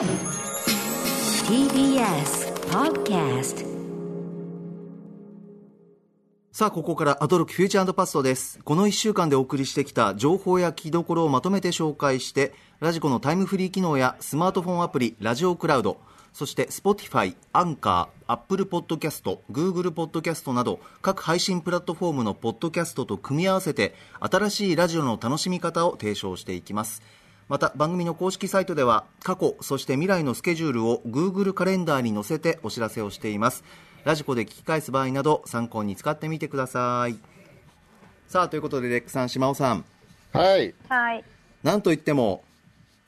TBS Podcast さあ、ここからアドロックフューチャーパストです。この1週間でお送りしてきた情報や聞きどころをまとめて紹介して、ラジコのタイムフリー機能やスマートフォンアプリ、ラジオクラウド、そして Spotify、アンカー、Apple Podcast、Google Podcast など各配信プラットフォームのポッドキャストと組み合わせて新しいラジオの楽しみ方を提唱していきます。また番組の公式サイトでは過去そして未来のスケジュールを Google カレンダーに載せてお知らせをしていますラジコで聞き返す場合など参考に使ってみてくださいさあということでレックさん島尾さんはい。はい。なんといっても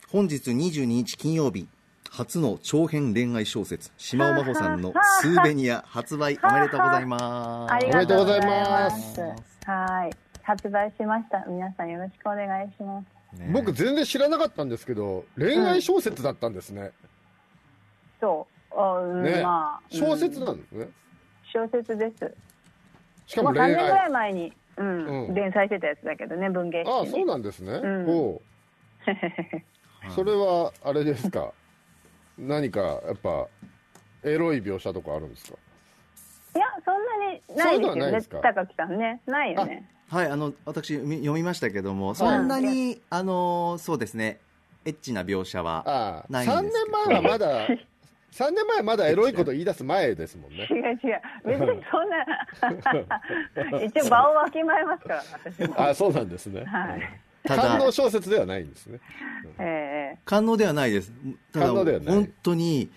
本日22日金曜日初の長編恋愛小説島尾真帆さんの 「スーベニア」発売おめでとうございます ありがとうございおめでとうございます。はい。発売しました。皆さんよろしくお願いします。ね僕全然知らなかったんですけど、恋愛小説だったんですね。そう。あうんねまあ。小説うんなんですね。小説です。しかもう3も恋愛。年ぐらい前に、うん、うん連載してたやつだけどね、文芸。ああ、そうなんですね。んおう それは、あれですか？何か、やっぱ、エロい描写とかあるんですか？いや、そんなにないですよね、ですか？高木さんね。ないよね。はいあの私み読みましたけどもそんなにあのそうですねエッチな描写はああ、ないんです3けど年前はまだ、3年前はまだエロいこと言い出す前ですもんね違。う違う。別にそんな、一応場をわきまえますから、私も。ああ、そうなんですね。はい。た感動だ小説ではないんですね。え感動ではないですただ感動ではない本当に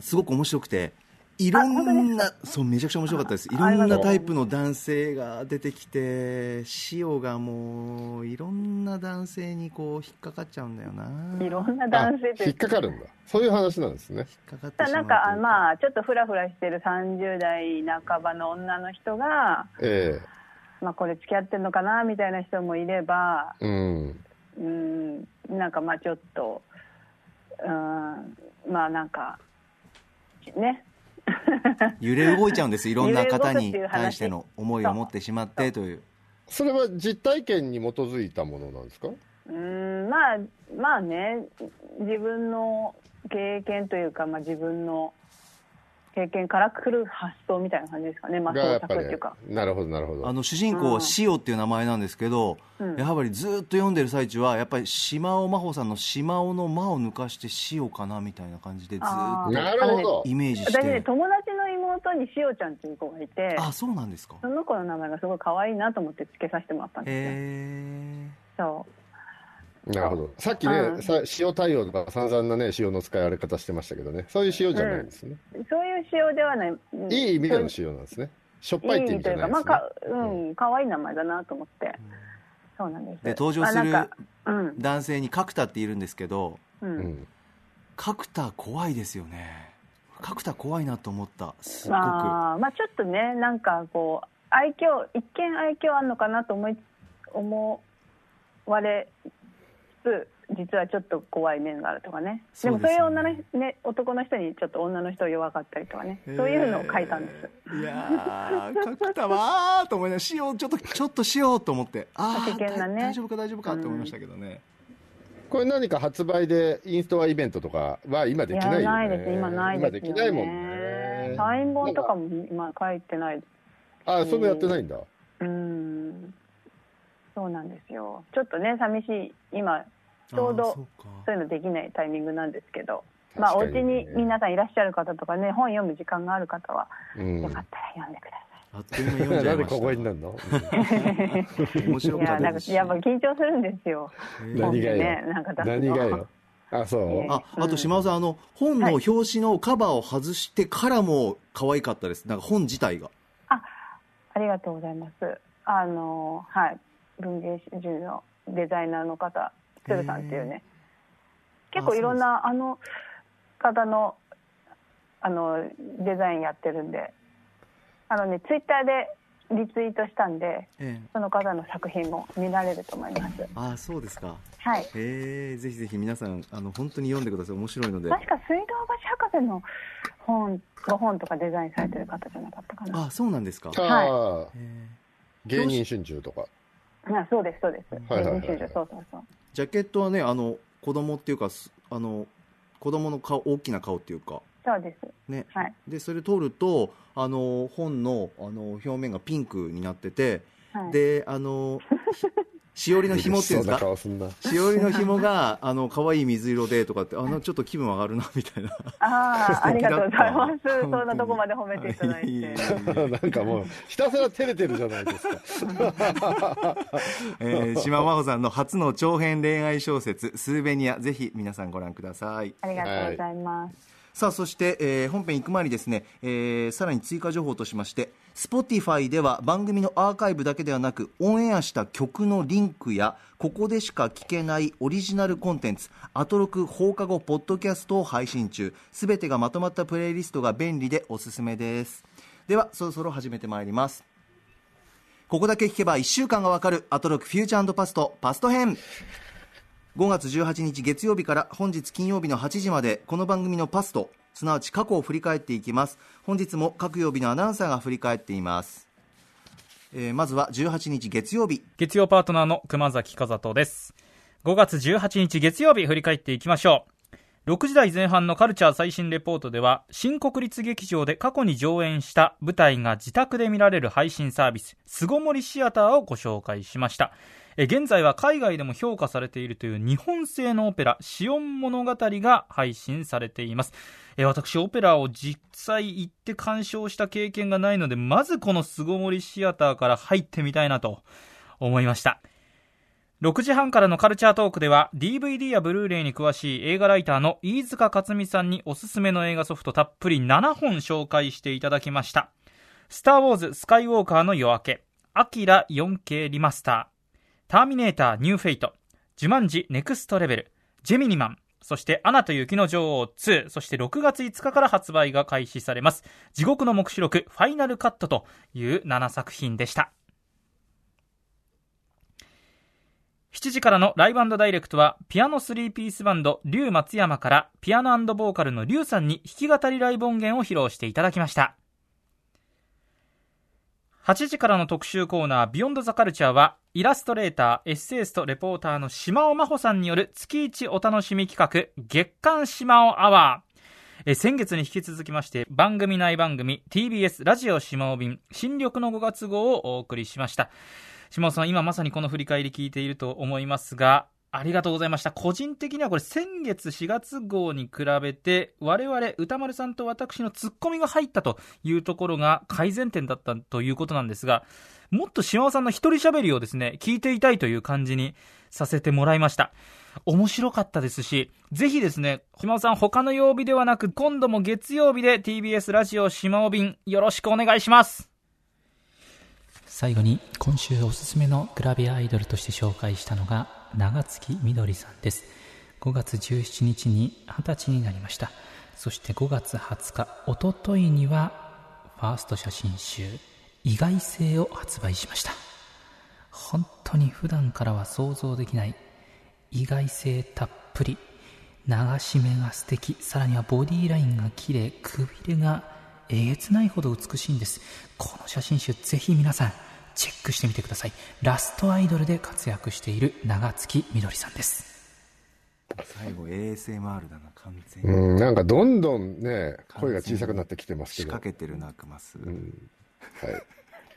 すごく面白くていろんなそうめちゃくちゃ面白かったです。いろんなタイプの男性が出てきて塩がもういろんな男性にこう引っかかっちゃうんだよな。えいろんなあ男性と引っかかるんだ。そういう話なんですね。引っかかってしまうんなかあまあちょっとフラフラしてる30代半ばの女の人が、えまあ、これ付き合ってんのかなみたいな人もいればえうん。うんなんかまあちょっとうんまあなんかね 揺れ動いちゃうんですいろんな方に対しての思いを持ってしまってという。それは実体験に基づいたものなんですか？うんまあまあね自分の経験というか、まあ、自分の経験から来る発想みたいな感じですかね、まあ、創がやっぱり作っていうか。なるほどなるほど。あの主人公は塩っていう名前なんですけど、うん。やはりずっと読んでる最中はやっぱり島尾真帆さんの島尾の間を抜かして塩かなみたいな感じでずっとイメージし私ねて友達の妹にしおちゃんっていう子がいてあそうなんですか。その子の名前がすごい可愛いなと思って付けさせてもらったんですよ、えそなるほど。さっきね、うんさ塩対応とか散々なね塩の使い方してましたけどね。そういう塩じゃないんですね、うそういう塩ではない、うん。いい意味での塩なんですね。しょっぱいって意味じゃないですね、いい意味というか、まあかうん、可愛い名前だなと思って、そうなんです。で登場する男性に角田っているんですけどううんん、角田怖いですよね。角田怖いなと思った。すっごく。まあまあちょっとねなんかこう愛嬌一見愛嬌あんのかなと思い思われつつ実はちょっと怖い面があるとかね。でもそういう女の人、ね、男の人にちょっと女の人弱かったりとかね。そういうのを書いたんです、いやー角田はーと思いながら塩ちょっとちょっとしようと思って。ああ危険なね。大丈夫か大丈夫かって思いましたけどね、これ何か発売でインストアイベントとかは今できないよね。やないです。今ないですよ、ね、今できないもんね。サイン本とかも今書いてないあそれもやってないんだ。うん。そうなんですよ。ちょっとね寂しい。今ちょうどそういうのできないタイミングなんですけど、まあお家に皆さんいらっしゃる方とかね本読む時間がある方は、うん。よかったら読んでくだあっという間に読んじゃないんでました。小声になるの？面白かさい。いやなんかったですしやっぱ緊張するんですよ。えー。何がよ、ね何がよ？あそう、ねああと島尾さん、あの本の表紙のカバーを外してからも可愛かったです。なんか本自体が。ありがとうございます。あのはい。文芸誌のデザイナーの方鶴さんっていうね結構いろんなあの方のあのデザインやってるんで。あのねツイッターでリツイートしたんでええ。その方の作品も見られると思います。ああそうですか。はい。えー、ぜひぜひ皆さんあの本当に読んでください。面白いので。確か水道橋博士の本ご本とかデザインされてる方じゃなかったかな。あそうなんですか、ああ、え。芸人春秋とか。あそうですそうです。はいはいはいはい。人種そうそうそう。ージャケットはねあの子供っていうかすあの子供の顔大きな顔っていうかそうです。ね、はい。でそれ取るとあの本のあの表面がピンクになってて、はい、であのしおりの紐っていうんですか？嬉しおりの紐が あの可愛い水色でとかってあのちょっと気分上がるなみたいなああ、ありがとうございます。そんなとこまで褒めていただいて。なんかもう、ひたすら照れてるじゃないですか。えー、島真帆さんの初の長編恋愛小説「スーベニア」ぜひ皆さんご覧くださいありがとうございます。さあそして、えー本編行く前にですね、えーさらに追加情報としまして Spotify では番組のアーカイブだけではなくオンエアした曲のリンクやここでしか聞けないオリジナルコンテンツアトロク放課後ポッドキャストを配信中すべてがまとまったプレイリストが便利でおすすめです。ではそろそろ始めてまいります。ここだけ聞けば1週間がわかるアトロクフューチャーパストパスト編。5月18日月曜日から本日金曜日の8時までこの番組のパストすなわち過去を振り返っていきます本日も各曜日のアナウンサーが振り返っています、えーまずは18日月曜日月曜パートナーの熊崎和人です。5月18日月曜日振り返っていきましょう。6時台前半のカルチャー最新レポートでは、新国立劇場で過去に上演した舞台が自宅で見られる配信サービス、巣ごもりシアターをご紹介しました。現在は海外でも評価されているという日本製のオペラ、シオン物語が配信されています。え私、オペラを実際行って鑑賞した経験がないので、まずこの巣ごもりシアターから入ってみたいなと思いました。6時半からのカルチャートークでは DVD やブルーレイに詳しい映画ライターの飯塚克美さんにおすすめの映画ソフトたっぷり7本紹介していただきました。スター・ウォーズ・スカイウォーカーの夜明け、アキラ 4K リマスター、ターミネーター・ニューフェイト、ジュマンジ・ネクストレベル、ジェミニマン、そしてアナと雪の女王2、そして6月5日から発売が開始されます。地獄の黙示録ファイナルカットという7作品でした。7時からのライブダイレクトは、ピアノ3ピースバンド、リュウ松山から、ピアノボーカルのリュウさんに弾き語りライブ音源を披露していただきました。8時からの特集コーナー、ビヨンドザカルチャーは、イラストレーター、エッセイスト、レポーターの島尾真帆さんによる月一お楽しみ企画、月刊島尾アワー。え先月に引き続きまして、番組内番組、TBS ラジオ島尾便、新緑の5月号をお送りしました。島尾さん、今まさにこの振り返り聞いていると思いますが、ありがとうございました。個人的にはこれ先月4月号に比べて、我々歌丸さんと私のツッコミが入ったというところが改善点だったということなんですが、もっと島尾さんの一人喋りをですね、聞いていたいという感じにさせてもらいました。面白かったですし、ぜひですね、島尾さん他の曜日ではなく、今度も月曜日で TBS ラジオ島尾便よろしくお願いします。最後に今週おすすめのグラビアアイドルとして紹介したのが長月みどりさんです。5月17日に20歳になりました。そして5月20日おとといにはファースト写真集「意外性」を発売しました。本当に普段からは想像できない意外性たっぷり。流し目が素敵。さらにはボディラインが綺麗。くびれがえげつないほど美しいんです。この写真集ぜひ皆さんチェックしてみてください。ラストアイドルで活躍している長月みどりさんです。最後 ASMR だな完全に、うん、なんかどんどんね、声が小さくなってきてますけ仕ど。は掛けてるなクマス、い。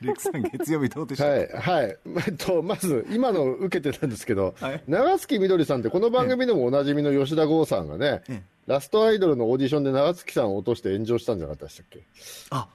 レクさん月曜日どうでした、はい、はい。えっと、まず、今の受けてたんですけど、はい。長月みどりさんって、この番組でもおなじみの吉田剛さんがね、ええ。ラストアイドルのオーディションで長月さんを落として炎上したんじゃなかったでしたっけ？あ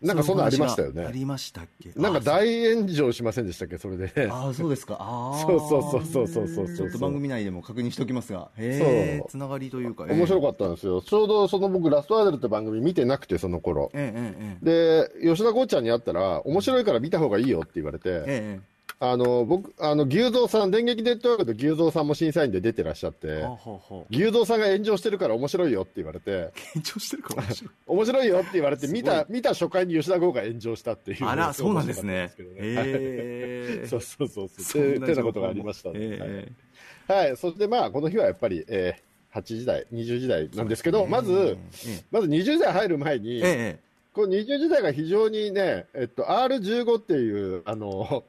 なんかそんなんありましたよね。ありましたっけ？なんかあ大炎上しませんでしたっけ、それで。ああそうですか。ああそうそうそうそうそうそうそうちょっと番組内でも確認しておきますが。へえそう。つながりというか。面白かったんですよ。ちょうどその僕、ラストアイドルって番組見てなくて、その頃。たええええ。えで、吉田剛ちゃんに会ったら、面白いから見た方がいいよって言われて、えええあの、僕、あの、牛蔵さん、電撃ネットワークと牛蔵さんも審査員で出てらっしゃってえは、あはあはあ。牛蔵さんが炎上してるから面白いよって言われて、緊張してるかもしれない。面白いよって言われて、見た、見た初回に吉田剛が炎上したっていう。あら そうなんですね。すね。ええそうそうそう。そう。ててなことがありましたね、ええ。はい。はい。そしてまあ、この日はやっぱり、えー、8時台、20時台なんですけど、まず、えまず20時台入る前に、ええ。この20時代が非常にね、えっと、R15 っていう、あの、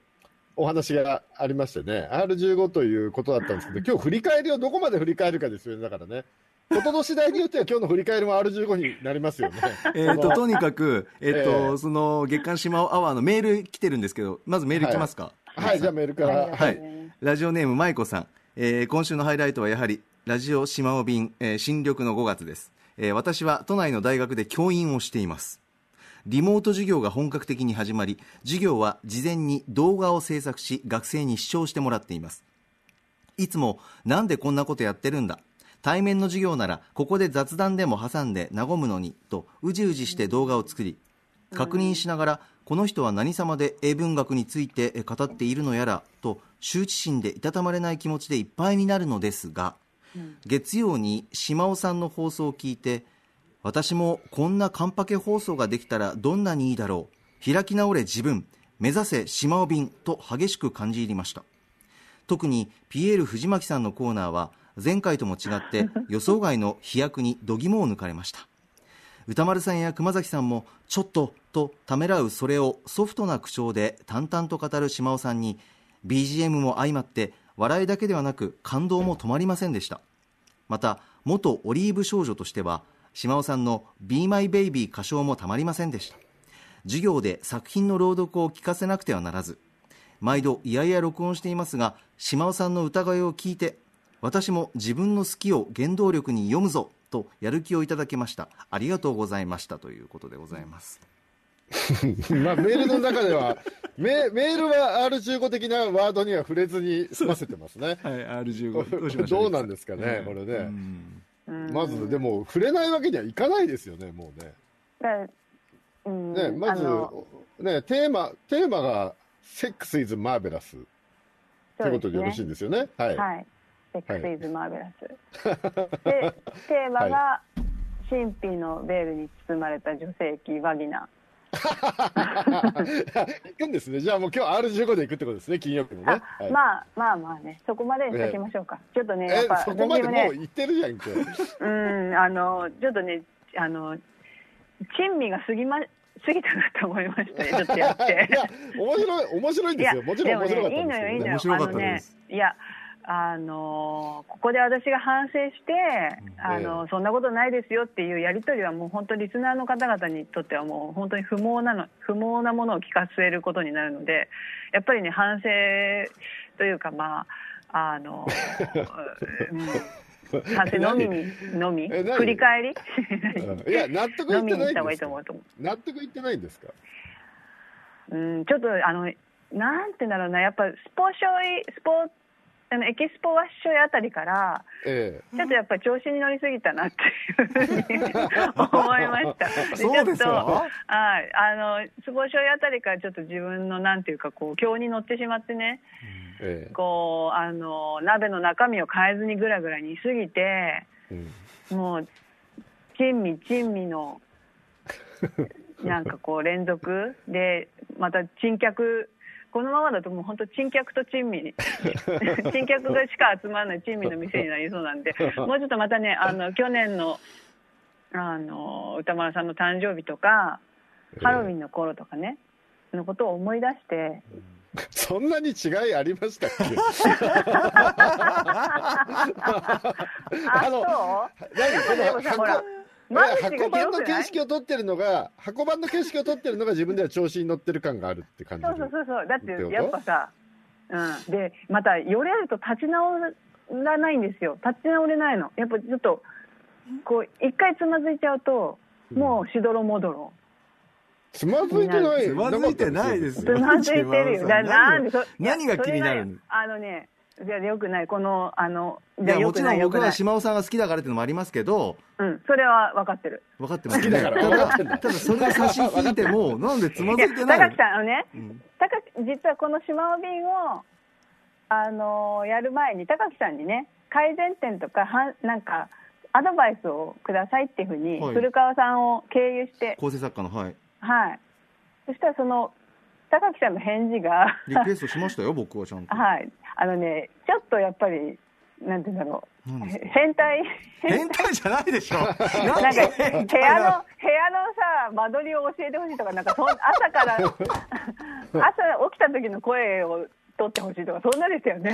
お話がありましてね、R15 ということだったんですけど、今日振り返りをどこまで振り返るかですよね、だからね。ことの次第によっては今日の振り返りも R15 になりますよね。えっと、とにかく、えっと、ええその、月刊島尾アワーのメール来てるんですけど、まずメールいきますか？はい、じゃあメールから。はいはい。ラジオネーム、舞子さん。えー今週のハイライトはやはり、ラジオ島尾便、えー新緑の5月です。えー私は都内の大学で教員をしています。リモート授業が本格的に始まり、授業は事前に動画を制作し、学生に視聴してもらっています。いつも、なんでこんなことやってるんだ？対面の授業なら、ここで雑談でも挟んで和むのに、と、うじうじして動画を作り、確認しながら、この人は何様で英文学についてえ語っているのやら、と、羞恥心でいたたまれない気持ちでいっぱいになるのですが、月曜に島尾さんの放送を聞いて、私もこんなカンパケ放送ができたらどんなにいいだろう。開き直れ自分、目指せ島尾便と激しく感じ入りました。特にピエール藤巻さんのコーナーは前回とも違って 予想外の飛躍に度肝を抜かれました歌丸さんや熊崎さんもちょっととためらうそれをソフトな口調で淡々と語る島尾さんに BGM も相まって笑いだけではなく感動も止まりませんでしたまた元オリーブ少女としては島尾さんの「Be My Baby」歌唱もたまりませんでした。授業で作品の朗読を聞かせなくてはならず毎度いやいや録音していますが島尾さんの歌声を聞いて私も自分の好きを原動力に読むぞとやる気をいただけました。ありがとうございましたということでございます。まあ、メールの中では、メメールは R15 的なワードには触れずに済ませてますね。はい R15 どうなんですかね、これね。まず、でも、触れないわけにはいかないですよね、もうね。ね、まずね、テーマ、テーマが、セックスイズマーベラスってことでよろしいんですよね。はい。はい。セックスイズマーベラス。で、テーマが、神秘のベールに包まれた女性器ワギナ。行くんですね。じゃあもう今日 R15 で行くってことですね、金曜日もね。あ、はいまあまあまあね、そこまでにしときましょうか。ちょっとね、やっえぱ、そこまでもう、行ってるじゃん、今日。うん、あの、ちょっとね、あの、珍味が過ぎま、過ぎたなと思いましたね、ちょっとやって。いや、面白い、面白いんですよ。もちろん面白かったんですけどでもね、いいのよ、いいのよ。面白かったあのねです、いや、あのーここで私が反省して、あのえそんなことないですよっていうやり取りはもう本当リスナーの方々にとってはもう本当に不毛なの不毛なものを聞かせることになるのでやっぱりね反省というかまああの、うん、反省のみにのみ？振り返り？うん。いや、納得いのってみにした方がいいないんですかと思うと思う。納得いってないんですかうん、ちょっとあのなんて言うんだろうな。やっぱスポショイスポあのエキスポワッショイあたりからえちょっとやっぱり調子に乗りすぎたなっていうふうに思いました。そうですちょっとかはい。あのスポショイあたりからちょっと自分のなんていうかこう今日に乗ってしまってね。ええ。こうあの鍋の中身を変えずにぐらぐら煮すぎてえうん。もう珍味珍味の なんかこう連続でまた珍客このままだともう本当珍客と珍味。珍客がしか集まらない珍味の店になりそうなんでもうちょっとまたねあの去年のあの歌丸さんの誕生日とかハロウィンの頃とかねのことを思い出して。そんなに違いありましたっけ？あの何？このほら間口が箱版の形式を取ってるのが箱版の形式を取ってるのが自分では調子に乗ってる感があるって感じそうそうそうそう。だってやっぱさ、うん、でまたよれると立ち直らないんですよ。立ち直れないの。やっぱちょっとこう一回つまずいちゃうともうしどろもどろ。つまずいてない。つまずいてない。ですつまずいてるよ。だなんでそ何が気になるあのねじゃあよくない。このあのいじゃあよくやもちろん僕はい島尾さんが好きだからっていうのもありますけどうん。それは分かってる。分かってますね。ただだただそれを差し引いても なんでつまずいてない高木さんあのねうん。高木実はこの島尾便をあのやる前に高木さんにね改善点とかはんなんかアドバイスをくださいっていうふうに、はい。古川さんを経由して。構成作家のはい。はい。そしたらその高木さんの返事が。リクエストしましたよ僕はちゃんと。はい。あのねちょっとやっぱりなんて言うんだろう変態。変態じゃないでしょ。なんか部屋の部屋のさ間取りを教えてほしいとかなんかそん朝から 朝起きた時の声を取ってほしいとかそんなですよね。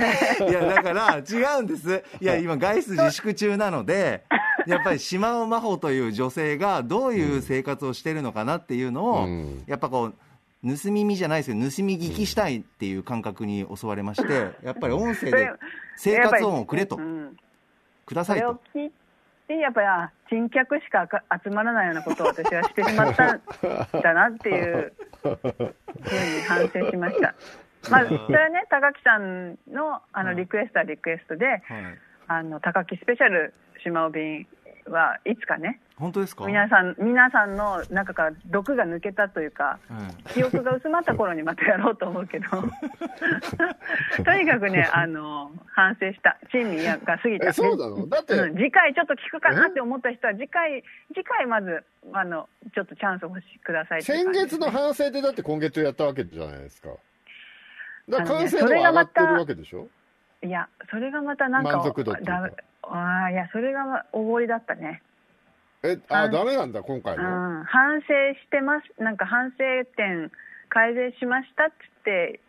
いやだから違うんです。いや今外出自粛中なのでやっぱり島尾真帆という女性がどういう生活をしてるのかなっていうのを、うん。やっぱこう盗み見じゃないですよ盗み聞きしたいっていう感覚に襲われましてやっぱり音声で生活音をくれと。うん。くださいと。それを聞いてやっぱりあ珍客しかか集まらないようなことを私はしてしまったんだなっていうふうに反省しました。まあ、それはね高木さんのあのリクエストはリクエストで、はい、あの高木スペシャル島尾便はいつかね。本当ですか？皆さん皆さんの中から毒が抜けたというかはい記憶が薄まった頃にまたやろうと思うけど。とにかくねあの反省した。珍味が過ぎた。えそうなの？だってうん次回ちょっと聞くかなって思った人は次回次回まずあのちょっとチャンスを欲しくださいっていう先月の反省でだって今月やったわけじゃないですか。だからあのね完成度は上がってるわけでしょ？いやそれがまたなんか満足度っていうかだあーいやそれがおごりだったね。え、あ、あダメなんだ、今回うん、の。反省してます、なんか反省点改善しましたっつって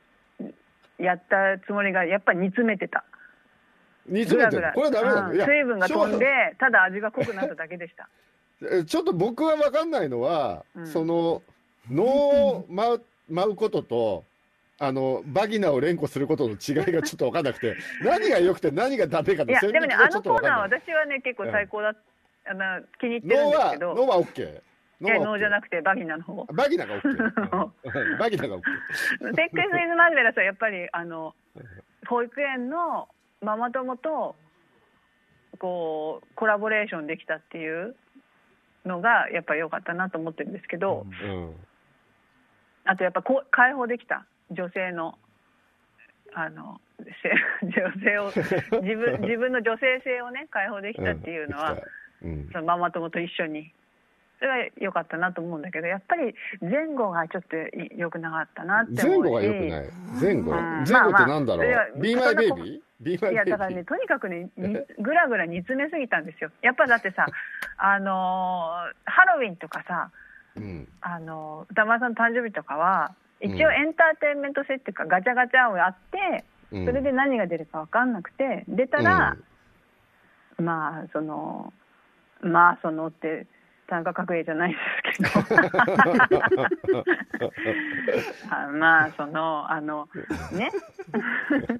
やったつもりが、やっぱり煮詰めてた、煮詰めてる。これはダメなの、うん。水分が飛んで、ただ味が濃くなっただけでした。えちょっと僕は分かんないのは、うん。その脳を舞うこととあのバギナを連呼することの違いがちょっと分かんなくて 何が良くて何がダメかいや、でもね、あのコーナー、は私はね、結構最高だ、あの気に入ってるん脳はですけど、脳は OK いや脳じゃなくくて、バギナの方。バギナが OK うん。バギナが OK セックス・イズ・マーベラスはやっぱりあの保育園のママ友とこうコラボレーションできたっていうのがやっぱり良かったなと思ってるんですけど、うん。あとやっぱこう解放できた女性のあのせ 女性を自分 自分の女性性をね解放できたっていうのは、うんそのママ友と一緒に。それが良かったなと思うんだけどやっぱり前後がちょっと良くなかったなって思うし。前後が良くない。前後。うん。前後ってなんだろう、まあまあそれは Be My Baby? Be い My やだから?ねとにかくね にぐらぐら煮詰めすぎたんですよ。やっぱだってさあのーハロウィンとかさうん。あのー歌丸さんの誕生日とかは一応うんエンターテインメント性っていうかガチャガチャをやってうん。それで何が出るか分かんなくて出たら、まあそのまあそのって田中角栄じゃないですけど。あ まあそのあのね。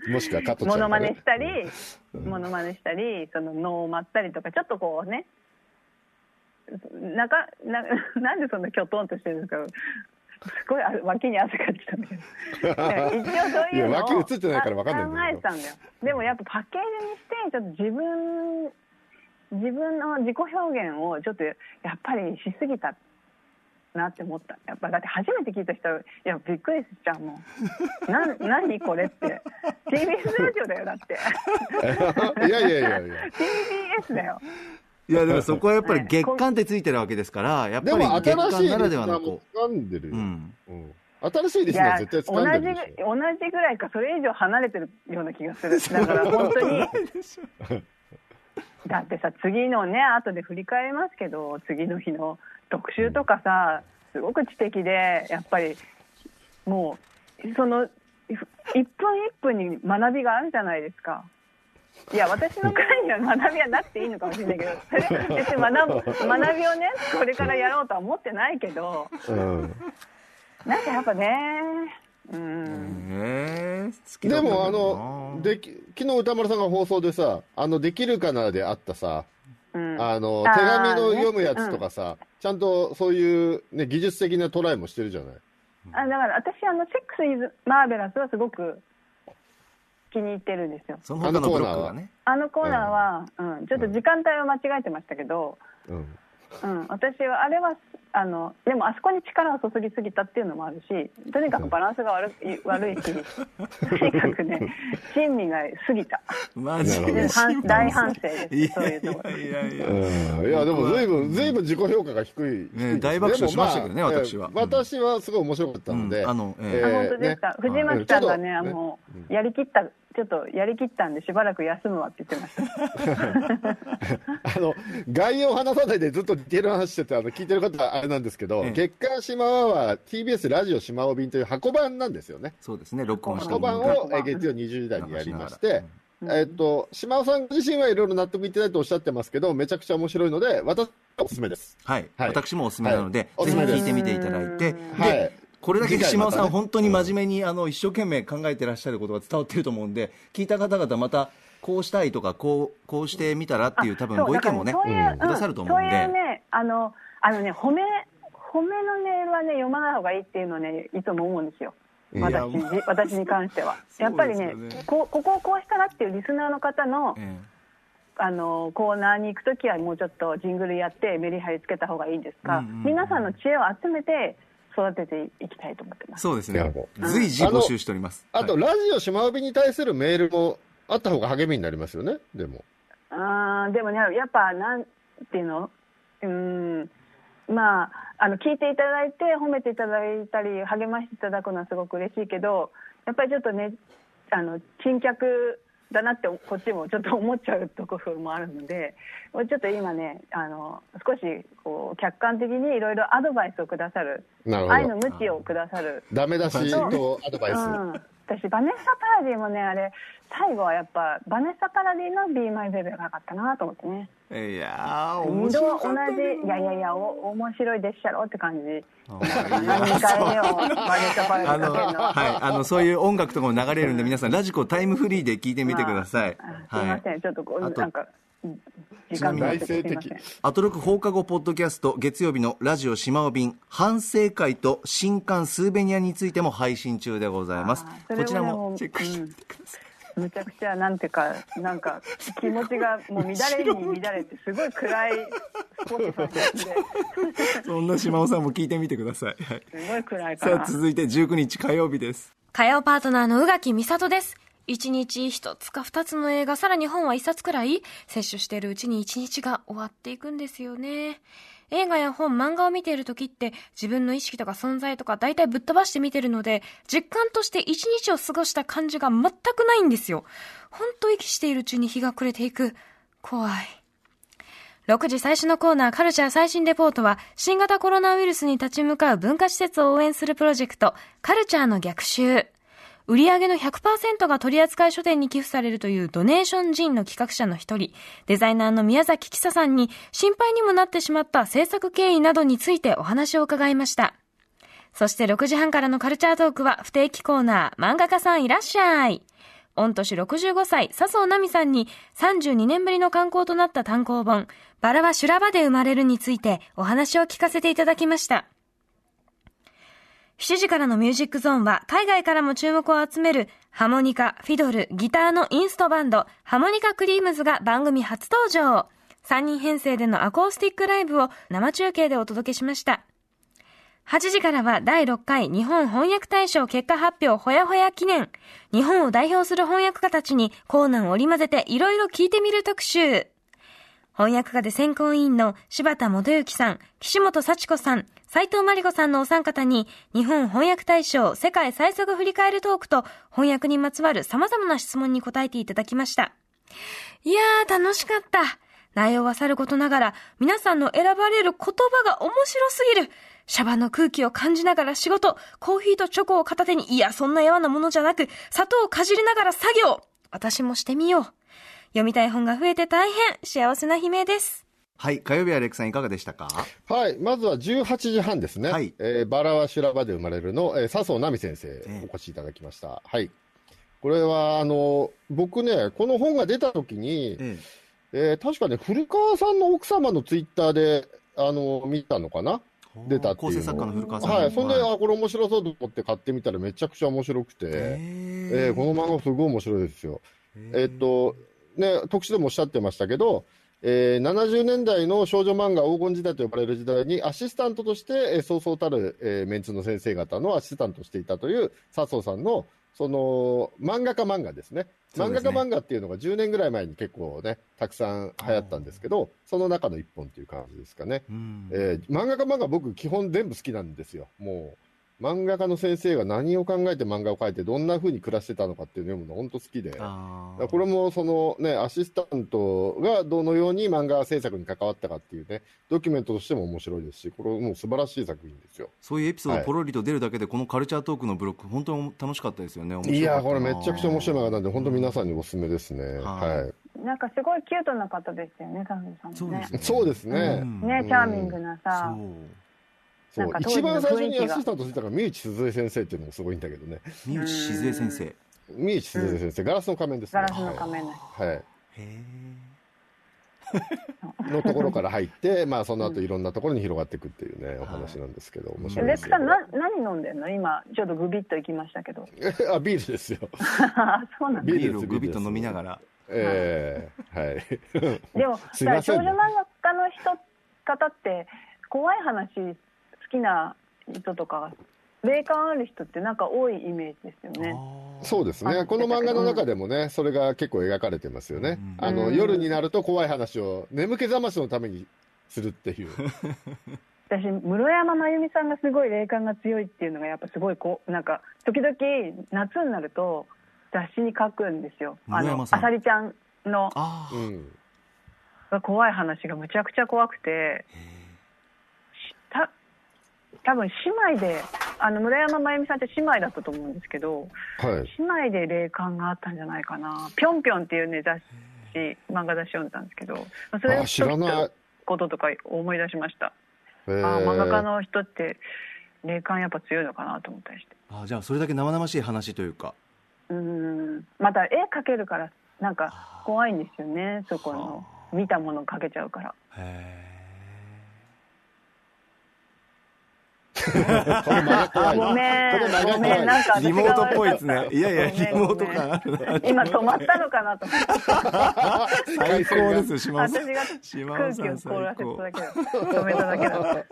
もしくは加藤ちゃんモノマネしたり、モノマネしたり、その能を舞ったりとか、ちょっとこうね、なかな なんでそんなきょとんとしてるんですか、すごいあ脇に汗かいてたんだけど、一応そういうのをいや脇映ってないからわかんない考えてたんだよ。でもやっぱパッケージにして、ちょっと自分、自分の自己表現をちょっとやっぱりしすぎたなって思った。やっぱだって初めて聞いた人は、いや、びっくりしちゃうもん。な、何これって。TBS ラジオだよ、だって。いやいやいやいや TBS だよ。いやでもそこはやっぱり月間ってついてるわけですからやっぱりでも月新しい間ならではのこ掴んでるよ、う、うん、うん新しいリいスナーや、絶対同じ掴んでるでしょ同じぐらいか、それ以上離れてるような気がする。だから本当に。だってさ、次のね、後で振り返りますけど、次の日の特集とかさ、すごく知的で、やっぱり、もう、その、一分一分に学びがあるじゃないですか。いや、私の会には学びはなくていいのかもしれないけど、それ別に学ぶ学びをね、これからやろうとは思ってないけど、うんなんかやっぱね、うん。でもあのでき昨日歌丸さんが放送でさ「あのできるかな」であったさうん。あの手紙の読むやつとかさ、ちゃんとそういう、ね、技術的なトライもしてるじゃない。あだから私あの「セックス・イズ・マーベラス」はすごく気に入ってるんですよ。その他のブロックがね。あのコーナーは、うん。ちょっと時間帯を間違えてましたけど、うん。うん、私はあれはあのでもあそこに力を注ぎすぎたっていうのもあるしとにかくバランスが悪い悪いし とにかくね珍味が過ぎた。マジで。反大反省ですいやそういうところいやいやうん。いやでも随分随分自己評価が低い低いです大爆笑しましたけどねでも私は。えー私はすごい面白かったので、うん。あのえあ本当ですか、ね。藤巻さんがね、あのやりきったちょっとやりきったんでしばらく休むわって言ってました。あの概要を話さないでずっとディテールの話してて、あの聞いてる方はあれなんですけど、ええ。月刊しまわは TBS ラジオしまお便という箱版なんですよね。そうですね録音した箱版ものをえー月曜20時台にやりまして、うんえっと、島尾さん自身はいろいろ納得いってないとおっしゃってますけど、めちゃくちゃ面白いので、私はおすすめです。はい、はい。私もおすすめなので、はい。ぜひおすすめです聞いてみていただいて、はい。でこれだけ島尾さん、ね本当に真面目に、あの一生懸命考えてらっしゃることが伝わってると思うんで、聞いた方々、またこうしたいとか、こうこうしてみたらっていう、多分ご意見もね、だからそういうくださると思うんで、そういうねあのあのね褒め褒めのメールはね読まない方がいいっていうのをねいつも思うんですよ。私に私に関しては。やっぱりねねこうここをこうしたらっていうリスナーの方のえあのコーナーに行くときはもうちょっとジングルやってメリハリつけた方がいいんですが、うんうんうん。皆さんの知恵を集めて育てていきたいと思ってます。えそうですね。随時募集しております。あと、はい。ラジオしまおびに対するメールもあった方が励みになりますよね、でも。あーでもねやっぱなんていうの？うーんまああの聞いていただいて褒めていただいたり励ましていただくのはすごく嬉しいけどやっぱりちょっとねあの珍客だなってこっちもちょっと思っちゃうところもあるのでちょっと今ねあの少しこう客観的にいろいろアドバイスをくださる愛の。無知をくださるダメ出しとアドバイス。うん、私バネッサ・パラディもねあれ最後はやっぱバネッサ・パラディの「Be My Baby」がなかったなと思ってねいや二度同じ。いやいやいやお面白いでっしゃろって感じ。あ何回目をバネッサ・パラデあの、ィかけるの。はい、あの、そういう音楽とかも流れるんで、皆さん、ラジコタイムフリーで聞いてみてください。あすいませはい。ん、ちょっとこうなんかうん時間がなくてすいません。アトロク放課後ポッドキャスト月曜日のラジオ島尾便反省会と新刊スーベニアについても配信中でございます。こちらもチェックしてみてください、むちゃくちゃなんていうかなんか気持ちがもう乱れに乱れてすごい暗いスポーツさんなんで。そんな島尾さんも聞いてみてください、はい、すごい暗いかさらあ続いて19日火曜日です。火曜パートナーの宇垣美里です。一日一つか二つの映画、さらに本は一冊くらい、摂取しているうちに一日が終わっていくんですよね。映画や本、漫画を見ている時って、自分の意識とか存在とか大体ぶっ飛ばして見てるので、実感として一日を過ごした感じが全くないんですよ。ほんと息しているうちに日が暮れていく。怖い。6時最初のコーナーカルチャー最新レポートは新型コロナウイルスに立ち向かう文化施設を応援するプロジェクトカルチャーの逆襲。売上の100%が取扱書店に寄付されるというドネーション人の企画者の一人、デザイナーの宮崎久さんに心配にもなってしまった制作経緯などについてお話を伺いました。そして6時半からのカルチャートークは不定期コーナー漫画家さんいらっしゃい。御年65歳、笹生奈美さんに32年ぶりの刊行となった単行本、バラは修羅場で生まれるについてお話を聞かせていただきました。7時からのミュージックゾーンは海外からも注目を集めるハモニカ、フィドル、ギターのインストバンド、ハモニカクリームズが番組初登場。3人編成でのアコースティックライブを生中継でお届けしました。8時からは第6回日本翻訳大賞結果発表ほやほや記念。日本を代表する翻訳家たちにコーナーを織り交ぜていろいろ聞いてみる特集。翻訳家で選考委員の柴田元幸さん、岸本幸子さん、斉藤真理子さんのお三方に、日本翻訳大賞世界最速振り返るトークと、翻訳にまつわる様々な質問に答えていただきました。いやー、楽しかった。内容はさることながら、皆さんの選ばれる言葉が面白すぎる。シャバの空気を感じながら仕事、コーヒーとチョコを片手に、いや、そんなやわなものじゃなく、砂糖をかじりながら作業。私もしてみよう。読みたい本が増えて大変幸せな悲鳴です。はい火曜日はレックさんいかがでしたか？はい、まずは18時半ですね。はいえーバラは修羅場で生まれるの、えー笹生奈美先生、えお越しいただきました。はい。これは、あの、僕ね、この本が出た時に、ええー確かね、古川さんの奥様のツイッターで、あの、見たのかな？え出たっていうの構成作家の古川さんはい。そんで、はいあ、これ面白そうと思って買ってみたらめちゃくちゃ面白くて、ええーこの漫画すごい面白いですよ。えっと、ね、特集でもおっしゃってましたけど、えー70年代の少女漫画黄金時代と呼ばれる時代にアシスタントとして、えーそうそうたる、えーメンツの先生方のアシスタントをしていたという笹生さんの、その、漫画家漫画ですね。漫画家漫画っていうのが10年ぐらい前に結構ね、たくさん流行ったんですけど、その中の一本っていう感じですかね。うんえー漫画家漫画僕基本全部好きなんですよ。もう、漫画家の先生が何を考えて漫画を描いて、どんな風に暮らしてたのかっていうのを読むの本当好きで、これもそのね、アシスタントがどのように漫画制作に関わったかっていうね、ドキュメントとしても面白いですし、これもう素晴らしい作品ですよ。そういうエピソーはいドポロリと出るだけで、このカルチャートークのブロック、本当に楽しかったですよね。いや、これめちゃくちゃ面白い漫画なんで、本当皆さんにお勧めですね。はいはい。なんかすごいキュートな方ですよね、サンドさんもねそうです。ね。そうですね。うんね、チャーミングなさ。そうなんか当時の一番最初にアシスタントしてたのが、三内鈴江先生っていうのもすごいんだけどね。三内静江先生。三内鈴江先生、ガラスの仮面ですね。ガラスの仮面の人。はい。へえ。のところから入って、まあその後いろんなところに広がっていくっていうね、お話なんですけど、面白いですよレ何飲んでんの？今、ちょっとグビッといきましたけど。あ、ビールですよ。あ そうなんだ。ビールをグビッと飲みながら。ええはい。でも、少女漫画家の人方って、怖い話好きな人とか、霊感ある人ってなんか多いイメージですよね。そうですね。あこの漫画の中でもね、それが結構描かれてますよね。あの、うん夜になると怖い話を眠気覚ましのためにするっていう。私、室山真由美さんがすごい霊感が強いっていうのが、やっぱすごいこう、なんか、時々夏になると、雑誌に書くんですよ。あの、室山さんあさりちゃんのああ。うん。が怖い話がむちゃくちゃ怖くて、た多分姉妹で、あの村山真由美さんって姉妹だったと思うんですけど、はい。姉妹で霊感があったんじゃないかな。ぴょんぴょんっていうね、雑誌、漫画雑誌読んでたんですけど、まあそれあ、の知らない。こととか思い出しました。えーあー漫画家の人って霊感やっぱ強いのかなと思ったりして。あじゃあ、それだけ生々しい話というか。うーん。また絵描けるから、なんか怖いんですよね、そこの。見たもの描けちゃうから。へこの間が怖い。ごめんなんかえ。リモートっぽいですね。いやいや、リモート感あるな。今止まったのかなと思って。最高ですよ、島尾さん。私が空気を凍らせ高ただけだ。止めただけだって。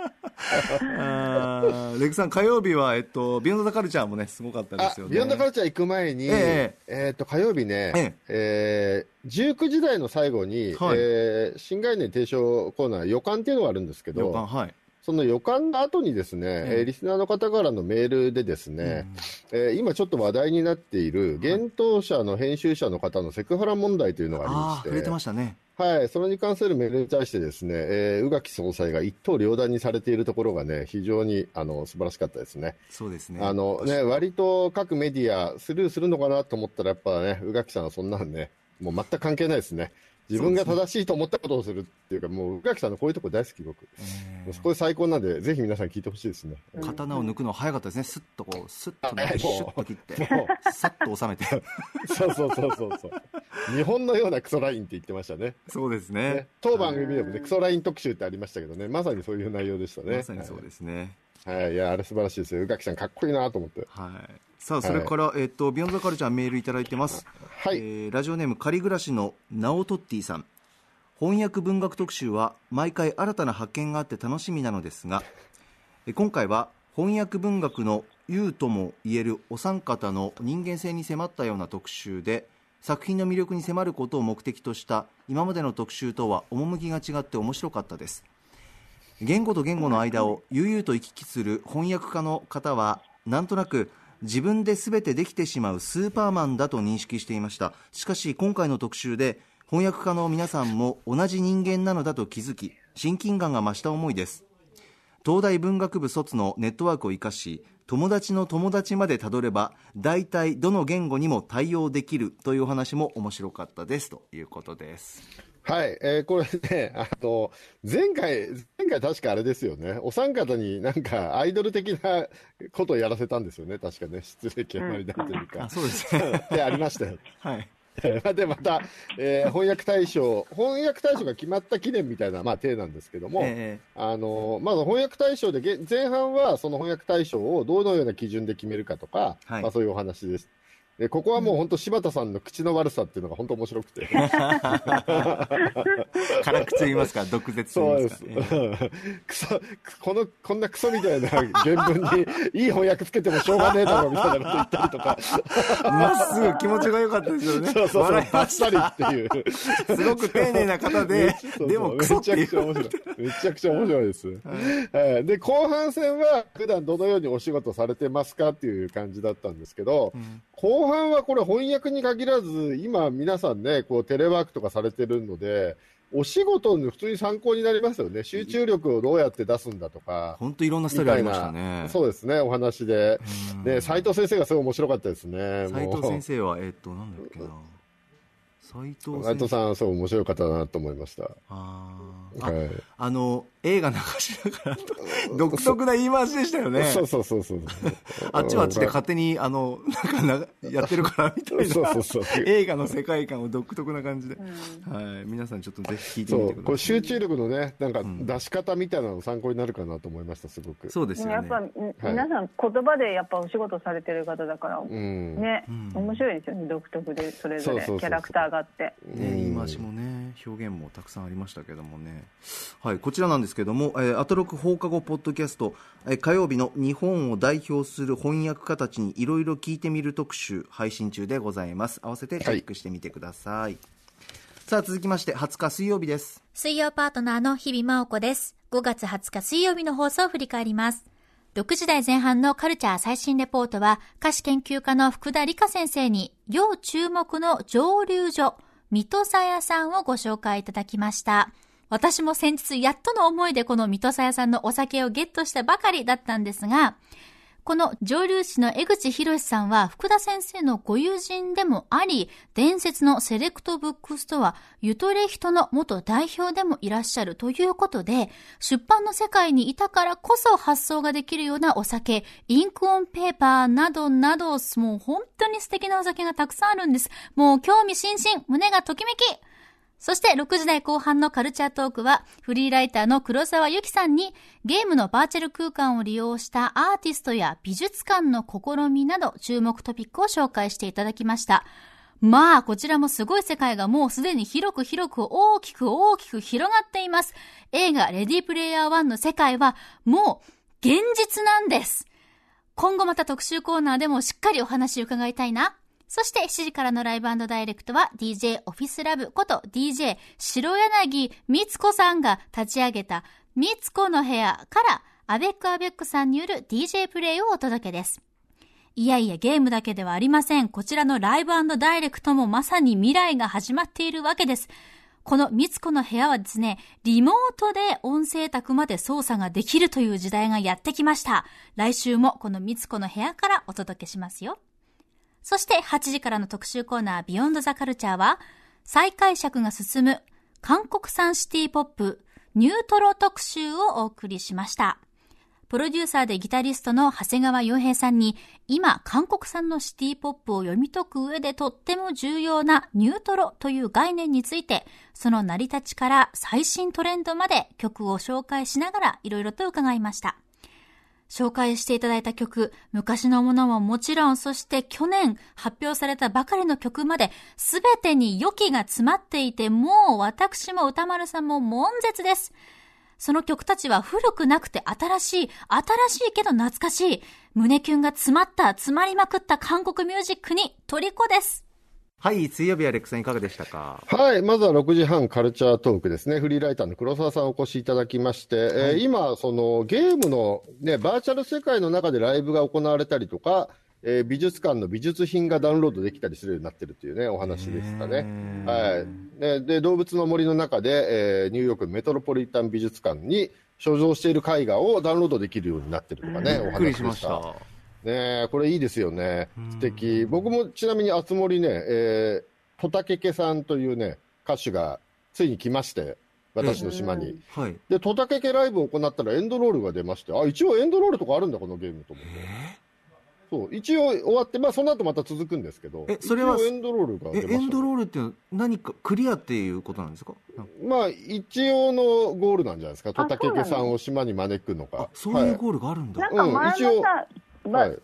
レグさん、火曜日は、えっと、ビヨンドザカルチャーもね、すごかったであすよね。ビヨンドカルチャー行く前に、ええっと、火曜日ね、ええー19時台の最後に、はいえー新概念提唱コーナー、予感っていうのがあるんですけ予感、ど、はい。その予感の後にですね、ええーリスナーの方からのメールでですね、えー今ちょっと話題になっている、幻冬者の編集者の方のセクハラ問題というのがありまして、触れてましたね。はい、それに関するメールに対してですね、えー宇垣総裁が一刀両断にされているところがね、非常にあの素晴らしかったですね。そうですね。あのね、割と各メディアスルーするのかなと思ったら、やっぱね、宇垣さんはそんなんね、もう全く関係ないですね。自分が正しいと思ったことをするっていうか、もう宇垣さんのこういうとこ大好き、僕。そこで最高なんで、ぜひ皆さん聞いてほしいですね。ー刀を抜くの早かったですね。スッとこう、スッとね、はいシュッと切って、もさっと収めて。そうそうそうそうそう。日本のようなクソラインって言ってましたね。そうですねね。当番組でもね、クソライン特集ってありましたけどね、まさにそういう内容でしたね。まさにそうですね。はい、はい、いや、あれ素晴らしいですよ。宇垣さんかっこいいなと思って。はい。さあ、それから、えっと、ビヨンドザカルチャーメールいただいてます。はい。えーラジオネーム借り暮らしのナオトッティさん翻訳文学特集は毎回新たな発見があって楽しみなのですがえー今回は翻訳文学の優とも言えるお三方の人間性に迫ったような特集で作品の魅力に迫ることを目的とした今までの特集とは趣が違って面白かったです言語と言語の間を悠々と行き来する翻訳家の方はなんとなく自分で全てできてしまうスーパーマンだと認識していました。しかし今回の特集で翻訳家の皆さんも同じ人間なのだと気づき親近感が増した思いです。東大文学部卒のネットワークを生かし友達の友達までたどれば大体どの言語にも対応できるというお話も面白かったです。ということです。はい、えーこれね、あの、前回、前回確かあれですよね。お三方になんかアイドル的なことをやらせたんですよね。確かね。失礼極まりだというか。そうですねで、ありましたよ。はい で、また、えー翻訳大賞、翻訳大賞が決まった記念みたいな、まあ、体なんですけども、えあの、まず翻訳大賞で、げ前半はその翻訳大賞をどのような基準で決めるかとか、はいまあそういうお話です。でここはもう本当柴田さんの口の悪さっていうのが本当面白くて。辛口言いますか毒舌とそうで言いますす。か、クソこのこんなクソみたいな原文にいい翻訳つけてもしょうがねえだろみたいなこと言ったりとか。まっすぐ気持ちが良かったですよね。そうそうそう。バッサリっていう。たすごく丁寧な方でそうそう。でもクソってめちゃくちゃ面白い。めちゃくちゃ面白いです。はい。で、後半戦は普段どのようにお仕事されてますかっていう感じだったんですけど、後半はこれ翻訳に限らず、今皆さんね、こうテレワークとかされてるので、お仕事に普通に参考になりますよね。集中力をどうやって出すんだとか。本当いろんなストーリーありましたねそうですね、お話で。うんで、斉藤先生がすごい面白かったですね。斉藤先生はえっとなんだっけな斉藤斉藤さん、すごい面白い方だなと思いました。あはい。あの映画流しながら 独特な言い回しでしたよね。そうそうそうそう。あっちはあっちで勝手にあのなんかなやってるからみたいな。そうそうそう映画の世界観を独特な感じで、うん。はい、皆さんちょっとぜひ聞いてそう、みてください。これ集中力のね、なんかん。出し方みたいなの参考になるかなと思いました、すごく。そうですよね。やっぱ、み皆さん言葉でやっぱお仕事されてる方だから、うん。ね、うん。面白いですよね。独特でそれぞれ。そうそうそうそう。キャラクターがあって。うん。ね、言い回しもね表現もたくさんありましたけどもね、はい、こちらなんですけども、えーアトロク放課後ポッドキャスト、えー火曜日の日本を代表する翻訳家たちにいろいろ聞いてみる特集配信中でございます。合わせてチェックしてみてください、さあ続きまして20日水曜日です。水曜パートナーの日々真央子です。5月20日水曜日の放送を振り返ります。6時台前半のカルチャー最新レポートは、菓子研究家の福田里香先生に、要注目の蒸留所、水戸さやさんをご紹介いただきました。私も先日やっとの思いでこの水戸さやさんのお酒をゲットしたばかりだったんですが、この蒸留士の江口宏志さんは福田先生のご友人でもあり、伝説のセレクトブックストア、ユトレヒトの元代表でもいらっしゃるということで、出版の世界にいたからこそ発想ができるようなお酒、インクオンペーパーなどなど、もう本当に素敵なお酒がたくさんあるんです。もう興味津々、胸がときめきそして6時台後半のカルチャートークはフリーライターの黒沢由紀さんにゲームのバーチャル空間を利用したアーティストや美術館の試みなど注目トピックを紹介していただきました。まあ、こちらもすごい世界がもうすでに広く広く大きく大きく広がっています。映画レディープレイヤー1の世界はもう現実なんです。今後また特集コーナーでもしっかりお話伺いたいな。そして7時からのライブダイレクトは DJ オフィスラブこと DJ 白柳みつこさんが立ち上げたみつこの部屋からアベックアベックさんによる DJ プレイをお届けです。いやいや、ゲームだけではありません。こちらのライブダイレクトもまさに未来が始まっているわけです。このみつこの部屋はですね、リモートで音声卓まで操作ができるという時代がやってきました。来週もこのみつこの部屋からお届けしますよ。そして8時からの特集コーナービヨンドザカルチャーは、再解釈が進む韓国産シティポップニュートロ特集をお送りしました。プロデューサーでギタリストの長谷川洋平さんに、今、韓国産のシティポップを読み解く上でとっても重要なニュートロという概念について、その成り立ちから最新トレンドまで曲を紹介しながらいろいろと伺いました。紹介していただいた曲、昔のものももちろん、そして去年発表されたばかりの曲まで、すべてに良きが詰まっていて、もう私も歌丸さんも悶絶です。その曲たちは古くなくて新しい、新しいけど懐かしい、胸キュンが詰まった、詰まりまくった韓国ミュージックに虜です。はい水曜日アレックさんいかがでしたか？はい。まずは6時半カルチャートークですね。フリーライターの黒沢さんお越しいただきまして、えー今、そのゲームのね、バーチャル世界の中でライブが行われたりとか、えー美術館の美術品がダウンロードできたりするようになってるというね、お話でしたね。はい。ねで、動物の森の中で、えーニューヨークメトロポリタン美術館に所蔵している絵画をダウンロードできるようになってるとかね、おびっくり話でし。しましたたねえこれいいですよね。素敵。僕もちなみにあつ森ね、えー、トタケケさんというね、歌手がついに来まして、私の島に。はいで、トタケケライブを行ったらエンドロールが出まして、あ、一応エンドロールとかあるんだ、このゲームと思って。そう、一応終わって、まあその後また続くんですけど、えそれはエンドロールが出ました、えエンドロールっていうのは何かクリアっていうことなんですか？まあ一応のゴールなんじゃないですか。トタケケさんを島に招くのあが。そういうゴールがあるんだ、うんなんか前も一応さ、ばはい。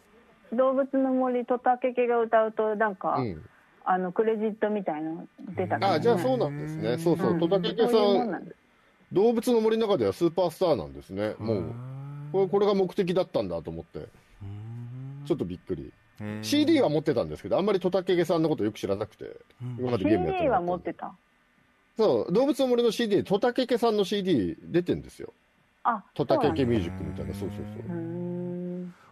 動物の森トタケケが歌うとなんか、うん。あのクレジットみたいの出たから、あ、じゃあそうなんですね。そうそう。うん。トタケケさん動物の森の中ではスーパースターなんですね。もう、これこれが目的だったんだと思って、ちょっとびっくり。CD は持ってたんですけど、あんまりトタケケさんのことよく知らなくて、今までゲームやって CD たんで。持ってた。そう、動物の森の CD、トタケケさんの CD 出てんですよ。あトタケケミュージックみたいな、そうそうそう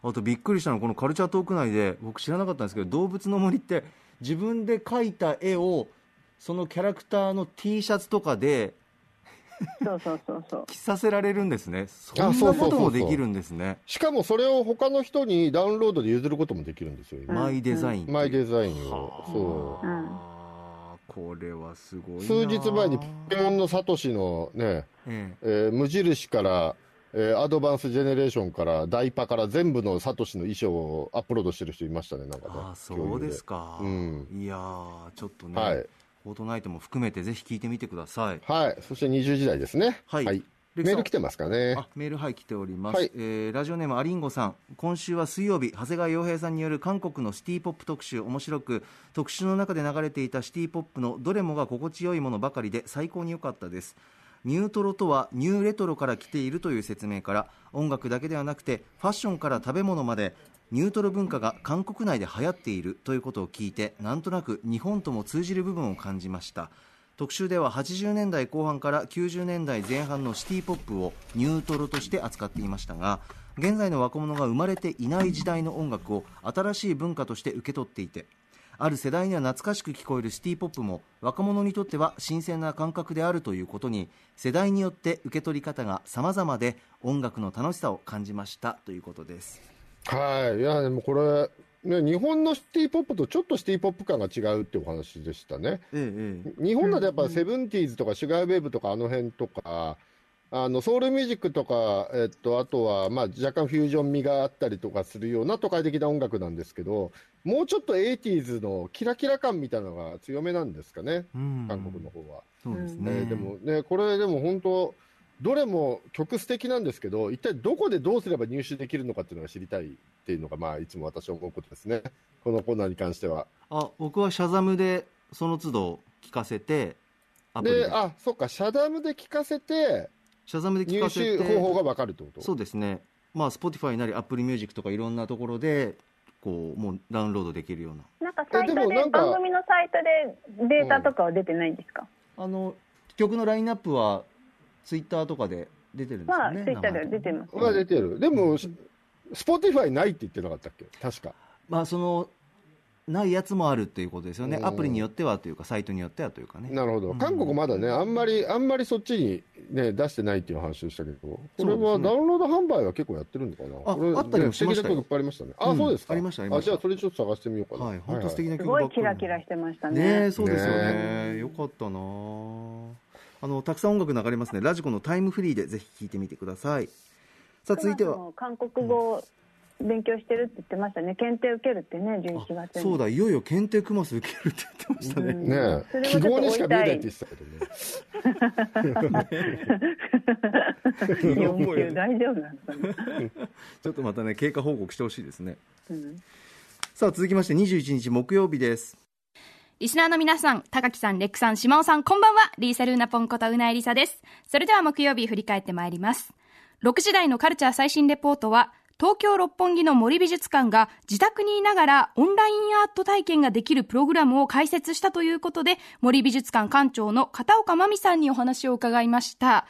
あとびっくりしたのはこのカルチャートーク内で僕知らなかったんですけど動物の森って自分で描いた絵をそのキャラクターの T シャツとかでそうそうそうそう。着させられるんですねそんなあそうそうそうそう。こともできるんですね。しかもそれを他の人にダウンロードで譲ることもできるんですよ、今。マイデザインマイデザインを。そう。んあーこれはすごいな数日前にポケモンのサトシのね、え。えー無印から、えーアドバンスジェネレーションから、ダイパから全部のサトシの衣装をアップロードしてる人いましたね、なんかね。ああそうですか、うん。いやーちょっとね、はい。フォートナイトも含めてぜひ聞いてみてください。はい。そして20時代ですね。はい。メレクさん。ール来てますかね。あメールはい来ております、はい。えーラジオネームアリンゴさん。今週は水曜日長谷川洋平さんによる韓国のシティポップ特集。面白く特集の中で流れていたシティポップのどれもが心地よいものばかりで最高に良かったですニュートロとはニューレトロから来ているという説明から音楽だけではなくてファッションから食べ物までニュートロ文化が韓国内で流行っているということを聞いてなんとなく日本とも通じる部分を感じました。特集では80年代後半から90年代前半のシティポップをニュートロとして扱っていましたが現在の若者が生まれていない時代の音楽を新しい文化として受け取っていてある世代には懐かしく聞こえるシティポップも若者にとっては新鮮な感覚であるということに世代によって受け取り方が様々で音楽の楽しさを感じましたということですはい。いや、でもこれ、ね、日本のシティポップとちょっとシティポップ感が違うってお話でしたね。ええ日本だとやっぱセブンティーズとかシュガーウェーブとかあの辺とか、あのソウルミュージックとか、えっと、あとは、まあ、若干フュージョン味があったりとかするような都会的な音楽なんですけど、もうちょっと 80s のキラキラ感みたいなのが強めなんですかね、うん韓国の方は。そうですねね、でもね、これでも本当、どれも曲素敵なんですけど、一体どこでどうすれば入手できるのかっていうのが知りたいっていうのが、まあ、いつも私は思うことですね。このコーナーに関しては。あ僕はシャザムでその都度聞かせてであ、そっか、シャダムで聞かせて、シャザムで聞入かせて。手方法がわかるってことそうですね、まあ、Spotify なり Apple Music とかいろんなところでこうもうダウンロードできるような。なんかサイトえでもでなんか番組のサイトでデータとかは出てないんですか、あの曲のラインナップはツイッターとかで出てるんですまあよね、ツイッターでは出てまます、が出てる。でも、 Spotify ないって言ってなかったっけ？確か。まあそのないやつもあるっていうことですよね、うん。アプリによってはというかサイトによってはというかね。なるほど。韓国まだね、あんまり、あんまりそっちにね、出してないっていう話でしたけど、これはダウンロード販売は結構やってるのかな？あこれあったりもしましたよ。ね素敵な曲いっぱいありましたね。あ、うんそうですか。ありましたありました。じゃあそれちょっと探してみようかな。はい本当素敵なす曲ばっかり。ごいキラキラしてましたね。ねえそうですよね。ねよかったなあのたくさん音楽流れますね。ラジコのタイムフリーでぜひ聴いてみてください。さあ続いては。韓国語を勉強してるって言ってましたね。検定受けるってね11月に。そうだ。いよいよ検定クマス受けるって言ってましたね、うん。ねえ、それはちょっと記号にしか見えないって言ってたけどね。4級大丈夫なんですかね、ちょっとまたね経過報告してほしいですね。うん。さあ続きまして21日木曜日です。リスナーの皆さん、高木さん、レックさん、島尾さん、こんばんは。リーサルーナポンことうなえりさです。それでは木曜日振り返ってまいります。6時台のカルチャー最新レポートは、東京六本木の森美術館が自宅にいながらオンラインアート体験ができるプログラムを開設したということで、森美術館館長の片岡真美さんにお話を伺いました。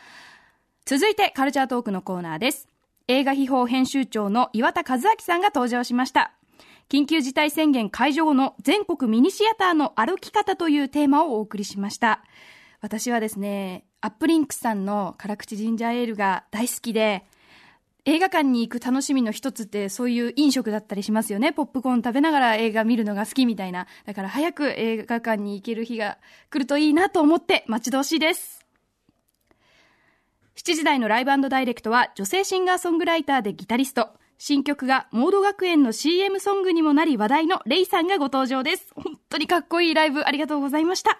続いてカルチャートークのコーナーです。映画秘宝編集長の岩田和明さんが登場しました。緊急事態宣言解除後の全国ミニシアターの歩き方というテーマをお送りしました。私はですね、アップリンクさんの辛口ジンジャーエールが大好きで、映画館に行く楽しみの一つってそういう飲食だったりしますよね。ポップコーン食べながら映画見るのが好きみたいな。だから早く映画館に行ける日が来るといいなと思って待ち遠しいです。7時台のライブダイレクトは女性シンガーソングライターでギタリスト。新曲がモード学園の CM ソングにもなり話題のレイさんがご登場です。本当にかっこいいライブありがとうございました。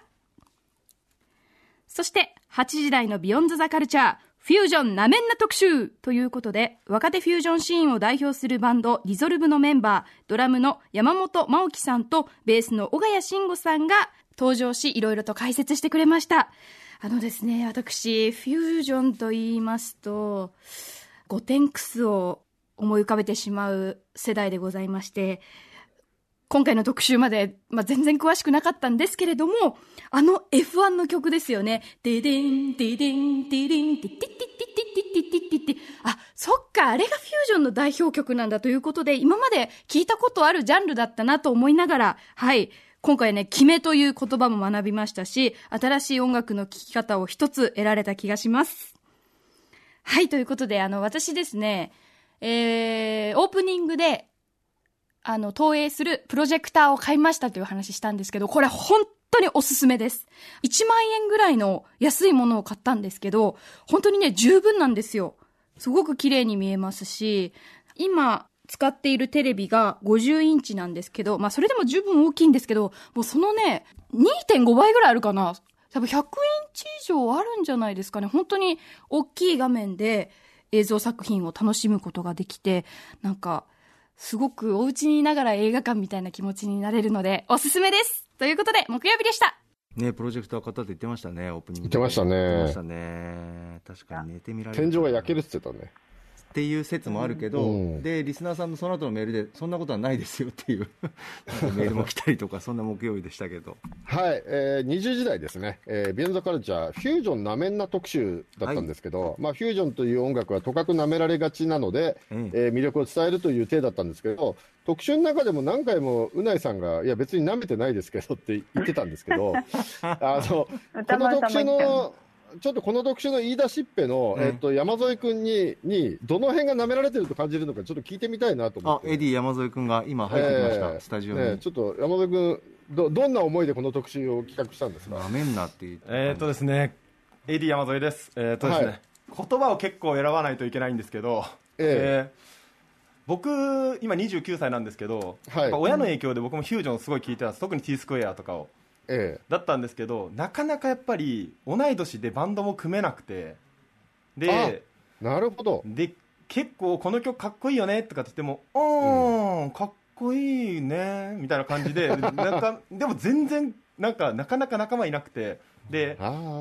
そして8時台のビヨンズザカルチャー。フュージョンなめんな特集ということで、若手フュージョンシーンを代表するバンド、ディゾルブのメンバー、ドラムの山本真央さんと、ベースの小谷慎吾さんが登場し、いろいろと解説してくれました。あのですね、私、フュージョンと言いますと、ゴテンクスを思い浮かべてしまう世代でございまして、今回の特集まで、まあ、全然詳しくなかったんですけれども、あの F1 の曲ですよね。デデン、デデン、デデン、デテテテテテテテテテあ、そっか、あれがフュージョンの代表曲なんだということで、今まで聞いたことあるジャンルだったなと思いながら、はい、今回ね、決めという言葉も学びましたし、新しい音楽の聴き方を一つ得られた気がします。はい、ということで、あの、私ですね、えー、オープニングで、あの、投影するプロジェクターを買いましたという話したんですけど、これ本当におすすめです。1万円ぐらいの安いものを買ったんですけど、本当にね、十分なんですよ。すごく綺麗に見えますし、今使っているテレビが50インチなんですけど、まあそれでも十分大きいんですけど、もうそのね、2.5倍ぐらいあるかな。多分100インチ以上あるんじゃないですかね。本当に大きい画面で映像作品を楽しむことができて、なんか、すごくお家にいながら映画館みたいな気持ちになれるので、おすすめですということで、木曜日でしたねプロジェクター買ったって言ってましたね、オープニング言ってましたね言ってましたね。確かに寝てみられる。天井が焼けるって言ってたね。っていう説もあるけど、うん。でリスナーさんのその後のメールでそんなことはないですよっていう メールも来たりとかそんな木曜日でしたけど。はい、えー、20時代ですね、えー、ビヨンドカルチャー、フュージョンなめんな特集だったんですけど、まあ、フュージョンという音楽はとかくなめられがちなので、うん。えー魅力を伝えるという体だったんですけど、特集の中でも何回もうないさんが、いや、別に舐めてないですけどって言ってたんですけど、あのこの特集の、ちょっとこの特集の言い出しっぺの、うんえっと、山添君にに、どの辺が舐められてると感じるのか、ちょっと聞いてみたいなと思って。あエディ山添君が今入ってきました、えースタジオに、ねちょっと山添君ど、どんな思いでこの特集を企画したんですか？なめんなって言ってえー、とですね、エディ山添です。えー、とですね、はい言葉を結構選ばないといけないんですけど、えー僕、今29歳なんですけど、はい親の影響で僕もフュージョンすごい聞いてたんです。特に T スクエアとかを。えだったんですけど、なかなかやっぱり同い年でバンドも組めなくて、で、えなるほど。で結構この曲かっこいいよねとかって言っても「うーん、かっこいいね」みたいな感じで なんかでも全然なんかなかなか仲間いなくてで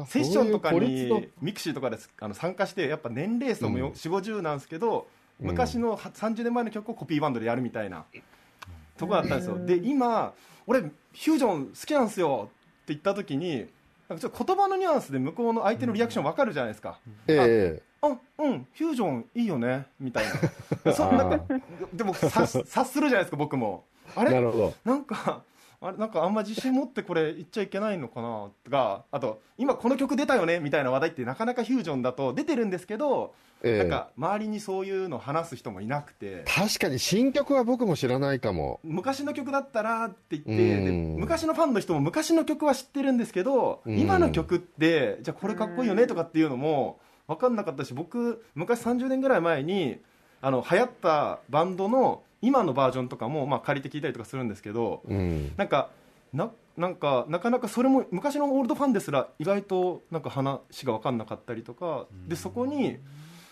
セッションとかにミクシーとかであの参加してやっぱ年齢層もようん。4 5 0なんですけど、うん。昔のは30年前の曲をコピーバンドでやるみたいなとこだったんですよ。で今俺フュージョン好きなんですよって言った時になんかちょっと言葉のニュアンスで向こうの相手のリアクション分かるじゃないですか、とえあうんフュージョンいいよねみたいな。そんなでも察察するじゃないですか僕も。あれ？えなるほど。なんかあれなんかあんま自信持ってこれ言っちゃいけないのかな？とかあと今この曲出たよねみたいな話題ってなかなかフュージョンだと出てるんですけど、ええ。なんか周りにそういうの話す人もいなくて。確かに新曲は僕も知らないかも。昔の曲だったらって言って昔のファンの人も昔の曲は知ってるんですけどうん。今の曲ってじゃあこれかっこいいよねとかっていうのも分かんなかったし僕昔30年ぐらい前にあの流行ったバンドの今のバージョンとかもまあ借りて聞いたりとかするんですけどうん。なんかななんかなかなかそれも昔のオールドファンですら意外となんか話が分かんなかったりとかでそこに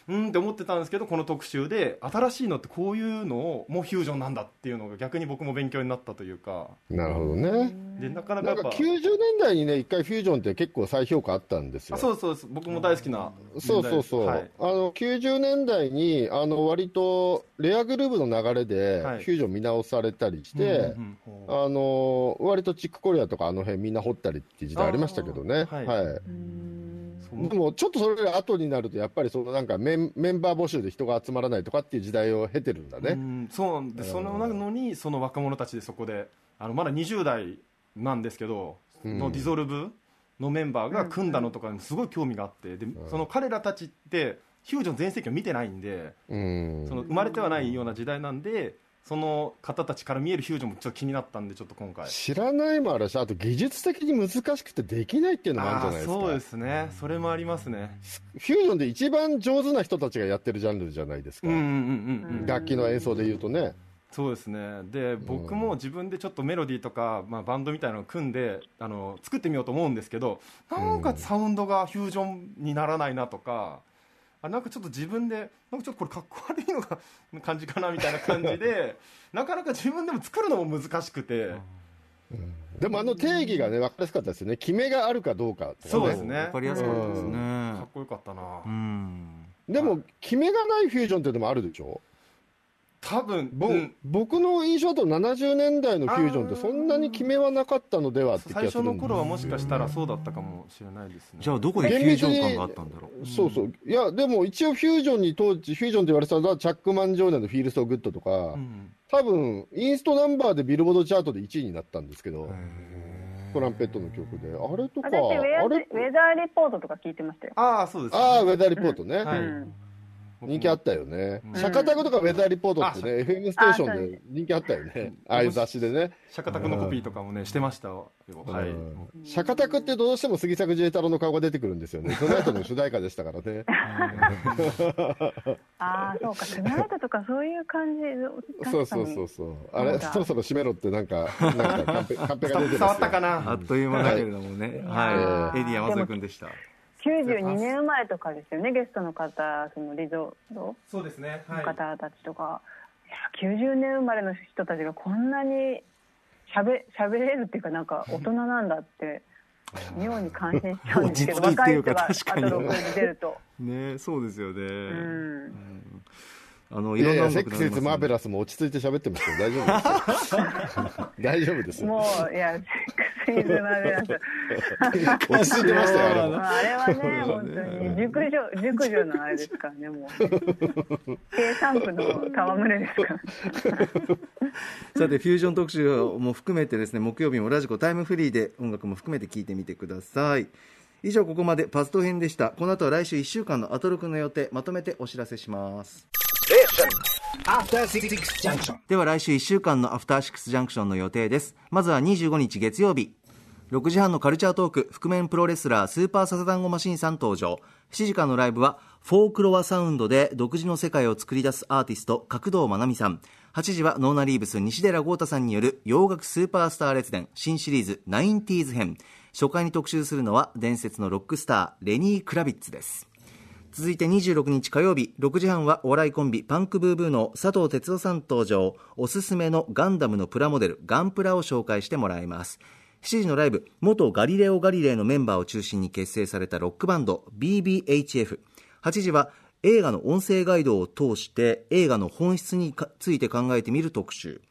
うんって思ってたんですけどこの特集で新しいのってこういうのをもうフュージョンなんだっていうのが逆に僕も勉強になったというか。なるほどね。でなかなかなんかやっぱ90年代にね、一回フュージョンって結構再評価あったんですよ。あそうそうです。僕も大好きなそうそうそう、はい。あの90年代にあの割とレアグルーヴの流れでフはい。ュージョン見直されたりして、うんうんうんあの割とチックコリアとかあの辺みんな掘ったりっていう時代ありましたけどね、はい。はいでもちょっとそれが後になると、やっぱりそのなんかメンメンバー募集で人が集まらないとかっていう時代を経てるんだうね。ん。そうなんでそのなのにその若者たちでそこであのまだ20代なんですけど、うん。のディゾルブのメンバーが組んだのとかにすごい興味があってでその彼らたちってフュージョン全盛期を見てないんでうん。その生まれてはないような時代なんでその方たちから見えるフュージョンもちょっと気になったんでちょっと今回。知らないもあるし、あと技術的に難しくてできないっていうのもあるじゃないですか。そうですね。それもありますね。フュージョンで一番上手な人たちがやってるジャンルじゃないですか。うんうんうんうんうん楽器の演奏で言うとね。そうですね。で僕も自分でちょっとメロディーとか、まあ、バンドみたいなのを組んであの作ってみようと思うんですけどなんかサウンドがフュージョンにならないなとかあなんかちょっと自分でなんかちょっとこれかっこ悪いのが感じかなみたいな感じで なかなか自分でも作るのも難しくて、でもあの定義がね、分かりやすかったですよね。決めがあるかどうかね。そうですね。わかりやすかったですね。かっこよかったな、うん。でも、決めがないフュージョンっていうのもあるでしょ？多分、ぼうん。僕の印象だと70年代のフュージョンってそんなに決めはなかったのではって気最がするんです初の頃はもしかしたらそうだったかもしれないですね。じゃあどこでフュージョン感があったんだろう？そうそう。いや、でも一応フュージョンに当時、フュージョンって言われてたのは、チャック・マンジョーネの Feel So Good とか、うん。多分、インストナンバーでビルボードチャートで1位になったんですけど、トランペットの曲で。あれとか、私ウェアあれ？ウェザーリポートとか聞いてましたよ。ああそうですああ、ウェザーリポートね。はい。うん人気あったよね。うん。シャカタクとかウェザーリポートってね、FM ステーションで人気あったよね。ああいう雑誌でね。シャカタクのコピーとかもねしてましたよ。はい、うん。シャカタクってどうしても杉作 J 太郎の顔が出てくるんですよね。その後の主題歌でしたからね。ああ、そうか、トゥナイトとかそういう感じ。そうそうそうそう。あれ、そうだそろそろ締めろってなんか、なんかカンペ、カンペが出てますよ。伝わったかな。あっという間だけれどもね。はい、い。エディ山添君でした92年生まれとかですよね、ゲストの方、そのリゾートそうですね。の方たちとか、い、や90年生まれの人たちがこんなにしゃべ喋れるっていうか、なんか大人なんだって、妙に感心しちゃうんですけど、若い人がアトロクに出ると。ねそうですよね、うんあのいろんないやいや、セッ音楽がありますクスイズマーベラスも落ち着いて喋ってますよ。大丈夫ですよ。大丈夫ですよ。もう、いや、セックスイズマーベラス。落ち着いてましたよ、あれも。まあ、あれはね、本当に熟女、熟女のあれですからね、もう。計算部の戯れですから。さてフュージョン特集も含めてですね木曜日もラジコタイムフリーで音楽も含めて聞いてみてください以上ここまでパスト編でしたこの後は来週1週間のアトロクの予定まとめてお知らせしますでは来週1週間のアフターシックスジャンクションの予定です。まずは25日月曜日。6時半のカルチャートーク。覆面プロレスラースーパーササダンゴマシンさん登場。7時のライブはフォークロアサウンドで独自の世界を作り出すアーティスト角銅真音さん。8時はノーナリーブス西寺郷太さんによる洋楽スーパースター列伝新シリーズ 90s 編。初回に特集するのは伝説のロックスターレニー・クラビッツです。続いて26日火曜日6時半はお笑いコンビパンクブーブーの佐藤哲夫さん登場。おすすめのガンダムのプラモデルガンプラを紹介してもらいます。7時のライブ元ガリレオ・ガリレイのメンバーを中心に結成されたロックバンド BBHF8 時は映画の音声ガイドを通して映画の本質について考えてみる特集。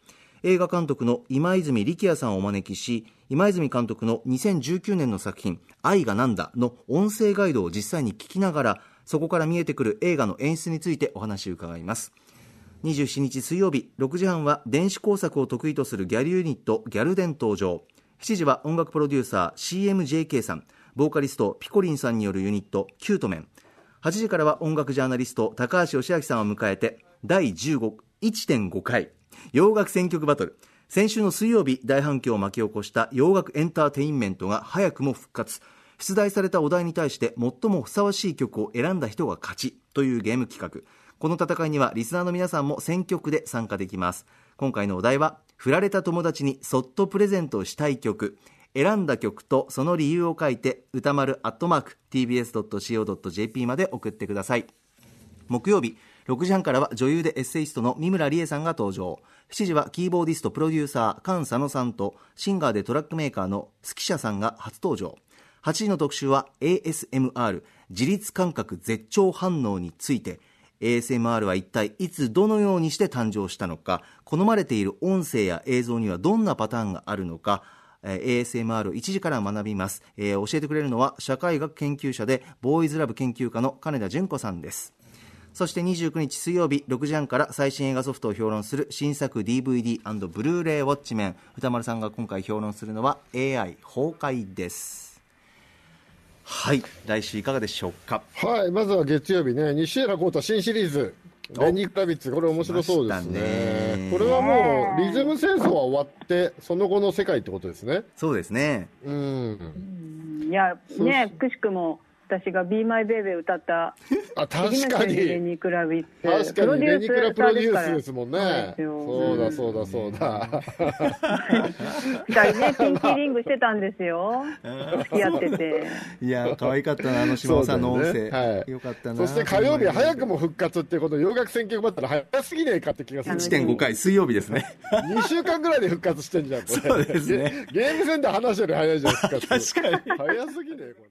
映画監督の今泉力也さんをお招きし今泉監督の2019年の作品「愛がなんだ」の音声ガイドを実際に聞きながらそこから見えてくる映画の演出についてお話を伺います。27日水曜日6時半は電子工作を得意とするギャルユニットギャルデン登場。7時は音楽プロデューサー CMJK さん。ボーカリストピコリンさんによるユニットキュートメン。8時からは音楽ジャーナリスト高橋義明さんを迎えて第15 1.5回。洋楽選曲バトル。先週の水曜日大反響を巻き起こした洋楽エンターテインメントが早くも復活。出題されたお題に対して最もふさわしい曲を選んだ人が勝ちというゲーム企画。この戦いにはリスナーの皆さんも選曲で参加できます。今回のお題は振られた友達にそっとプレゼントしたい曲。選んだ曲とその理由を書いて歌丸アットマーク tbs.co.jp まで送ってください。木曜日6時半からは女優でエッセイストの美村里江さんが登場。7時はキーボーディストプロデューサー Kan Sano さんとシンガーでトラックメーカーの SUKISHA さんが初登場。8時の特集は ASMR 自律感覚絶頂反応について。ASMR は一体いつどのようにして誕生したのか好まれている音声や映像にはどんなパターンがあるのか ASMR を1時から学びます、えー教えてくれるのは社会学研究者でボーイズラブ研究家の金田純子さんです。そして29日水曜日6時半から最新映画ソフトを評論する新作 DVD& ブルーレイウォッチメン。歌丸さんが今回評論するのは AI 崩壊です。はい。来週いかがでしょうか？はい、まずは月曜日ね、西浦浩太新シリーズ、レニー・クラビッツ、これ面白そうですね。ね。これはもう、リズム戦争は終わって、その後の世界ってことですね。そうですね。うん。いや、ね、くしくも私が「Be My Baby」歌った あ、確か先生レに。ニクラビ確かに、レニクラプロデュースですもんね。そうだ、そうだ、そうだ。二人ねピンキーリングしてたんですよ付き合ってていや可愛かったなあの島尾さんの音声、そうだよねはいよかったなそして火曜日早くも復活っていうこの洋楽選曲バトル早すぎねえかって気がする。1.5回水曜日ですね2週間ぐらいで復活してんじゃん、これ。そうですねゲ。ゲームセンター話より早いじゃん、復活。確かに早すぎねえ、これ。